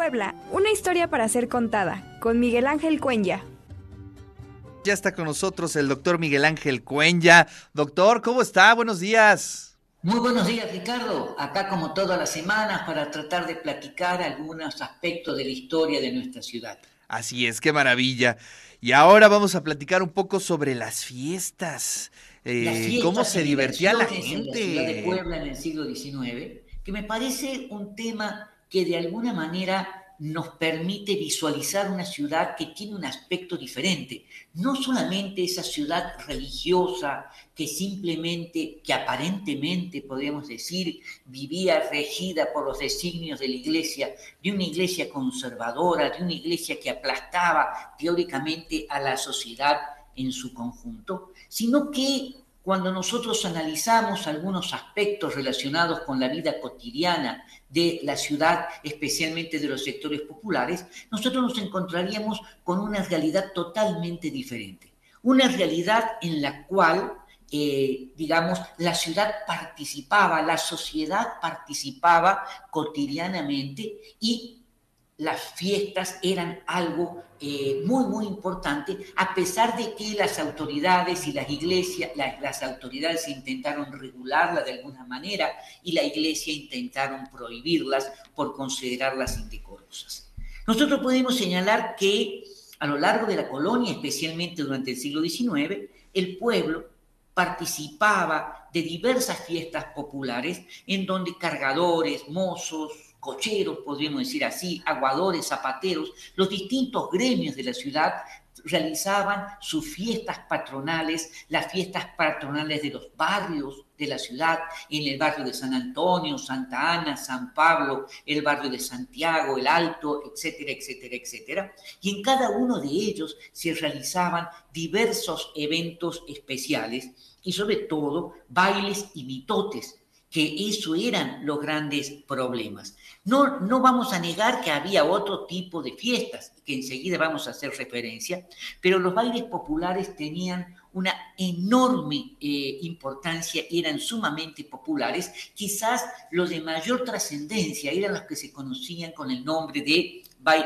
Puebla, una historia para ser contada, con Miguel Ángel Cuenya. Ya está con nosotros el doctor Miguel Ángel Cuenya. Doctor, ¿cómo está? Buenos días. Muy buenos días, Ricardo. Acá como todas las semanas para tratar de platicar algunos aspectos de la historia de nuestra ciudad. Así es, qué maravilla. Y ahora vamos a platicar un poco sobre las fiestas. Eh, ¿Cómo se divertía la gente? En la ciudad de Puebla en el siglo XIX, que me parece un tema que de alguna manera nos permite visualizar una ciudad que tiene un aspecto diferente. No solamente esa ciudad religiosa que simplemente, que aparentemente podemos decir, vivía regida por los designios de la iglesia, de una iglesia conservadora, de una iglesia que aplastaba teóricamente a la sociedad en su conjunto, sino que cuando nosotros analizamos algunos aspectos relacionados con la vida cotidiana de la ciudad, especialmente de los sectores populares, nosotros nos encontraríamos con una realidad totalmente diferente. Una realidad en la cual, eh, digamos, la ciudad participaba, la sociedad participaba cotidianamente y las fiestas eran algo eh, muy, muy importante, a pesar de que las autoridades y las iglesias, las autoridades intentaron regularlas de alguna manera y la iglesia intentaron prohibirlas por considerarlas indecorosas. Nosotros podemos señalar que a lo largo de la colonia, especialmente durante el siglo XIX, el pueblo participaba de diversas fiestas populares en donde cargadores, mozos, cocheros, podríamos decir así, aguadores, zapateros, los distintos gremios de la ciudad realizaban sus fiestas patronales, las fiestas patronales de los barrios de la ciudad, en el barrio de San Antonio, Santa Ana, San Pablo, el barrio de Santiago, el Alto, etcétera, etcétera, etcétera. Y en cada uno de ellos se realizaban diversos eventos especiales y sobre todo bailes y mitotes que eso eran los grandes problemas. No, no vamos a negar que había otro tipo de fiestas, que enseguida vamos a hacer referencia, pero los bailes populares tenían una enorme eh, importancia, eran sumamente populares. Quizás los de mayor trascendencia eran los que se conocían con el nombre de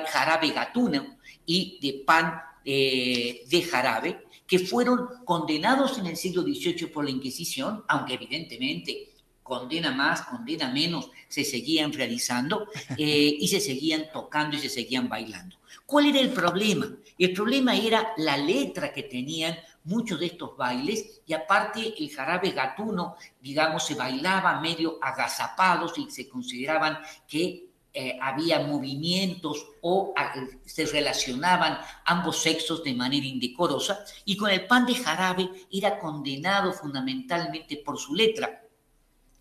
jarabe gatuno y de pan eh, de jarabe, que fueron condenados en el siglo XVIII por la Inquisición, aunque evidentemente condena más, condena menos, se seguían realizando eh, y se seguían tocando y se seguían bailando. ¿Cuál era el problema? El problema era la letra que tenían muchos de estos bailes y aparte el jarabe gatuno, digamos, se bailaba medio agazapados y se consideraban que eh, había movimientos o se relacionaban ambos sexos de manera indecorosa y con el pan de jarabe era condenado fundamentalmente por su letra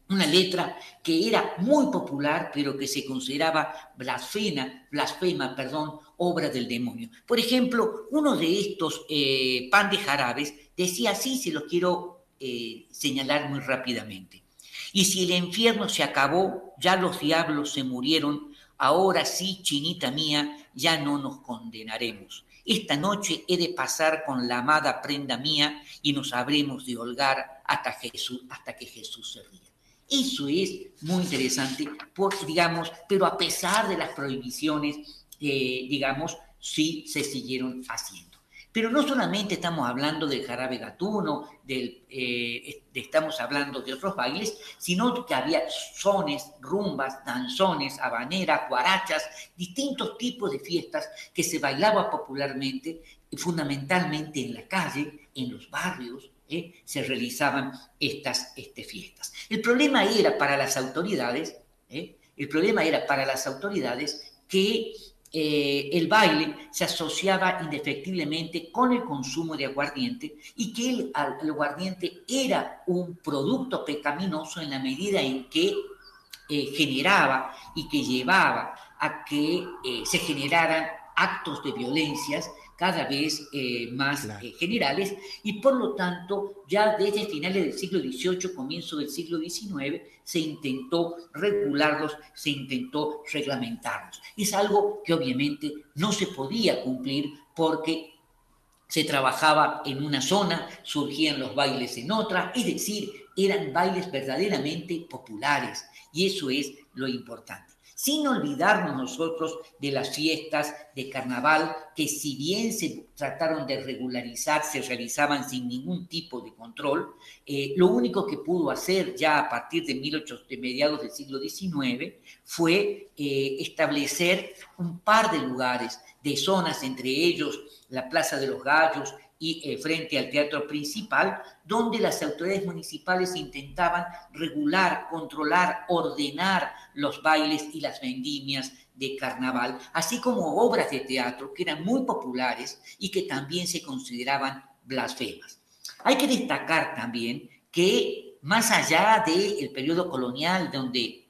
una letra que era muy popular, pero que se consideraba blasfema, blasfema, perdón, obra del demonio. Por ejemplo, uno de estos eh, pan de jarabes decía así, se lo quiero eh, señalar muy rápidamente. Y si el infierno se acabó, ya los diablos se murieron, ahora sí, chinita mía, ya no nos condenaremos. Esta noche he de pasar con la amada prenda mía y nos habremos de holgar hasta, Jesús, hasta que Jesús se ría. Eso es muy interesante, porque, digamos, pero a pesar de las prohibiciones, digamos, sí se siguieron haciendo. Pero no solamente estamos hablando del jarabe gatuno, eh, estamos hablando de otros bailes, sino que había sones, rumbas, danzones, habaneras, guarachas, distintos tipos de fiestas que se bailaba popularmente, fundamentalmente en la calle, en los barrios, ¿eh? se realizaban estas este, fiestas. El problema era para las autoridades, ¿eh? el problema era para las autoridades que eh, el baile se asociaba indefectiblemente con el consumo de aguardiente y que el, el, aguardiente era un producto pecaminoso en la medida en que generaba y que llevaba a que se generaran actos de violencias cada vez eh, más eh, generales y por lo tanto ya desde finales del siglo XVIII, comienzo del siglo XIX, se intentó regularlos, se intentó reglamentarlos. Es algo que obviamente no se podía cumplir porque se trabajaba en una zona, surgían los bailes en otra, es decir, eran bailes verdaderamente populares y eso es lo importante. Sin olvidarnos nosotros de las fiestas de carnaval que si bien se trataron de regularizar, se realizaban sin ningún tipo de control, eh, lo único que pudo hacer ya a partir de, 18, de mediados del siglo XIX fue eh, establecer un par de lugares, de zonas, entre ellos la Plaza de los Gallos, y eh, frente al teatro principal, donde las autoridades municipales intentaban regular, controlar, ordenar los bailes y las vendimias de carnaval, así como obras de teatro que eran muy populares y que también se consideraban blasfemas. Hay que destacar también que más allá del periodo colonial, donde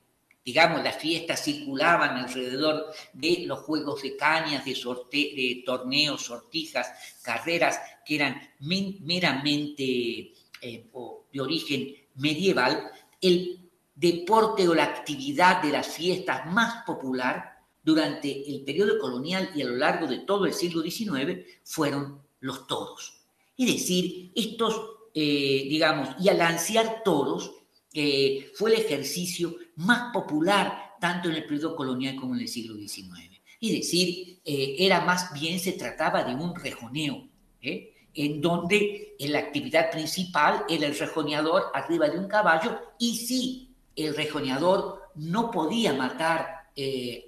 digamos, las fiestas circulaban alrededor de los juegos de cañas, de, de torneos, sortijas, carreras que eran meramente eh, de origen medieval, el deporte o la actividad de las fiestas más popular durante el periodo colonial y a lo largo de todo el siglo XIX fueron los toros. Es decir, estos, eh, digamos, y al ansiar toros, eh, fue el ejercicio más popular tanto en el periodo colonial como en el siglo XIX. Es decir, eh, era más bien, se trataba de un rejoneo, ¿eh? en donde la actividad principal era el rejoneador arriba de un caballo y si el rejoneador no podía matar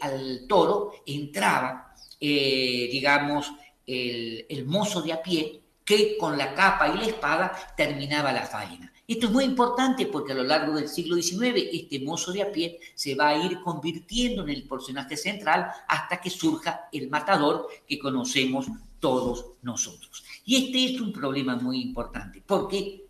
al toro, entraba, digamos, el, el mozo de a pie que con la capa y la espada terminaba la faena. Esto es muy importante porque a lo largo del siglo XIX este mozo de a pie se va a ir convirtiendo en el personaje central hasta que surja el matador que conocemos todos nosotros. Y este es un problema muy importante porque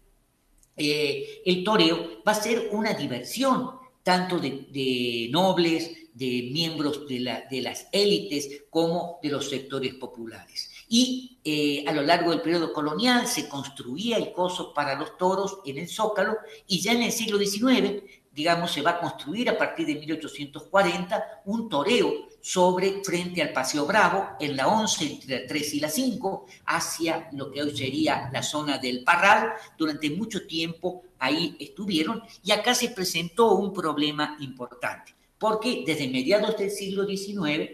eh, el toreo va a ser una diversión tanto de, nobles, de miembros de, de las élites como de los sectores populares. Y eh, a lo largo del periodo colonial se construía el coso para los toros en el Zócalo y ya en el siglo XIX, digamos, se va a construir a partir de 1840 un toreo sobre frente al Paseo Bravo en la 11 entre la 3 y la 5 hacia lo que hoy sería la zona del Parral. Durante mucho tiempo ahí estuvieron y acá se presentó un problema importante porque desde mediados del siglo XIX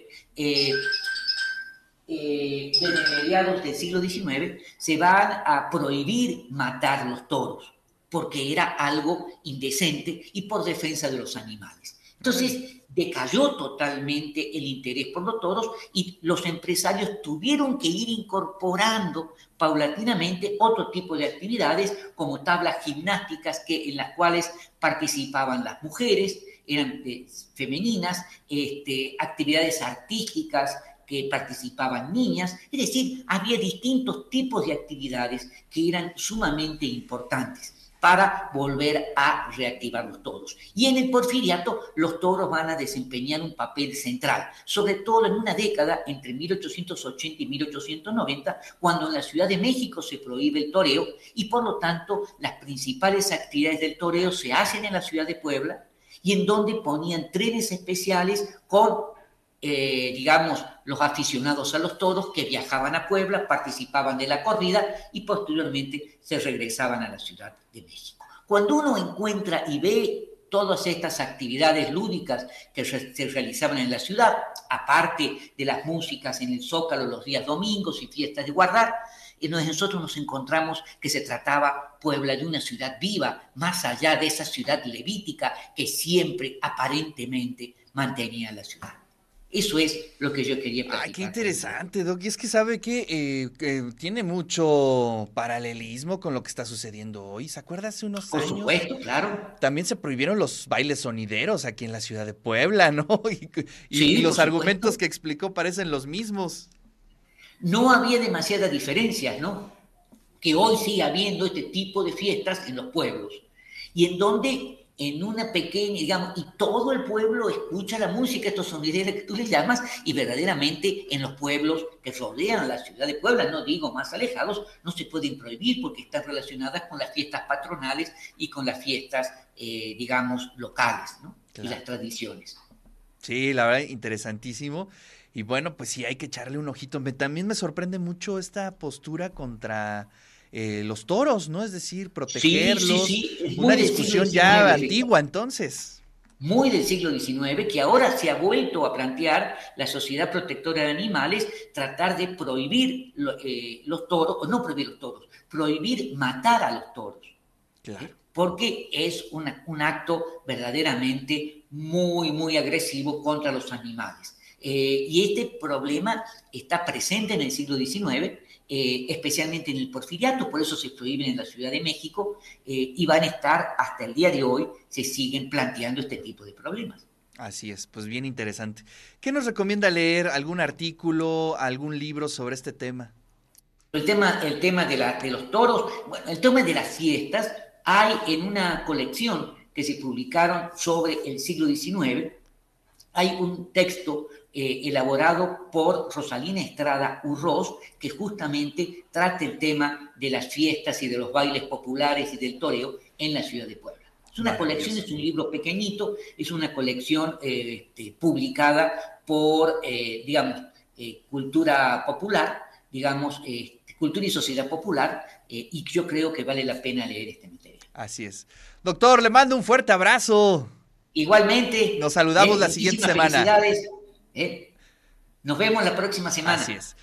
eh, desde mediados del siglo XIX, se van a prohibir matar los toros, porque era algo indecente y por defensa de los animales. Entonces, decayó totalmente el interés por los toros y los empresarios tuvieron que ir incorporando paulatinamente otro tipo de actividades como tablas gimnásticas que, en las cuales participaban las mujeres, eran eh, femeninas, este, actividades artísticas, que participaban niñas, es decir, había distintos tipos de actividades que eran sumamente importantes para volver a reactivar los toros. Y en el porfiriato los toros van a desempeñar un papel central, sobre todo en una década entre 1880 y 1890, cuando en la Ciudad de México se prohíbe el toreo y por lo tanto las principales actividades del toreo se hacen en la ciudad de Puebla y en donde ponían trenes especiales con eh, digamos, los aficionados a los toros que viajaban a Puebla, participaban de la corrida y posteriormente se regresaban a la Ciudad de México. Cuando uno encuentra y ve todas estas actividades lúdicas que se realizaban en la ciudad, aparte de las músicas en el Zócalo los días domingos y fiestas de guardar, y nosotros nos encontramos que se trataba Puebla de una ciudad viva, más allá de esa ciudad levítica que siempre aparentemente mantenía la ciudad. Eso es lo que yo quería platicar. Ay, qué interesante, Doc. Y es que sabe que, eh, tiene mucho paralelismo con lo que está sucediendo hoy. ¿Se acuerda hace unos años? Por supuesto, claro. También se prohibieron los bailes sonideros aquí en la ciudad de Puebla, ¿no? Y, los argumentos que explicó parecen los mismos. No había demasiadas diferencias, ¿no? Que hoy sigue habiendo este tipo de fiestas en los pueblos. Y en donde en una pequeña, digamos, y todo el pueblo escucha la música, estos sonideros que tú les llamas, y verdaderamente en los pueblos que rodean a la ciudad de Puebla, no digo más alejados, no se pueden prohibir porque están relacionadas con las fiestas patronales y con las fiestas, eh, digamos, locales, ¿no? Y las tradiciones. Sí, la verdad, interesantísimo. Y bueno, pues sí, hay que echarle un ojito. También me sorprende mucho esta postura contra eh, los toros, ¿no? Es decir, protegerlos. Una discusión ya antigua entonces. muy del siglo XIX, que ahora se ha vuelto a plantear la Sociedad Protectora de Animales, tratar de prohibir eh, los toros, o no prohibir los toros, prohibir matar a los toros. Porque es un acto verdaderamente muy, muy agresivo contra los animales. Eh, y este problema está presente en el siglo XIX, eh, especialmente en el porfiriato, por eso se prohíben en la Ciudad de México eh, y van a estar hasta el día de hoy, se siguen planteando este tipo de problemas. Así es, pues bien interesante. ¿Qué nos recomienda leer? ¿Algún artículo, algún libro sobre este tema? El tema, el tema de, la, de los toros, bueno, el tema de las fiestas, hay en una colección que se publicaron sobre el siglo XIX, hay un texto eh, elaborado por Rosalina Estrada Urroz, que justamente trata el tema de las fiestas y de los bailes populares y del toreo en la ciudad de Puebla. Es una colección, es un libro pequeñito, es una colección eh, este, publicada por, eh, digamos, cultura popular, digamos, este, cultura y sociedad popular, y yo creo que vale la pena leer este material. Así es. Doctor, le mando un fuerte abrazo. Igualmente. Nos saludamos la siguiente semana. ¿eh? Nos vemos la próxima semana. Así es.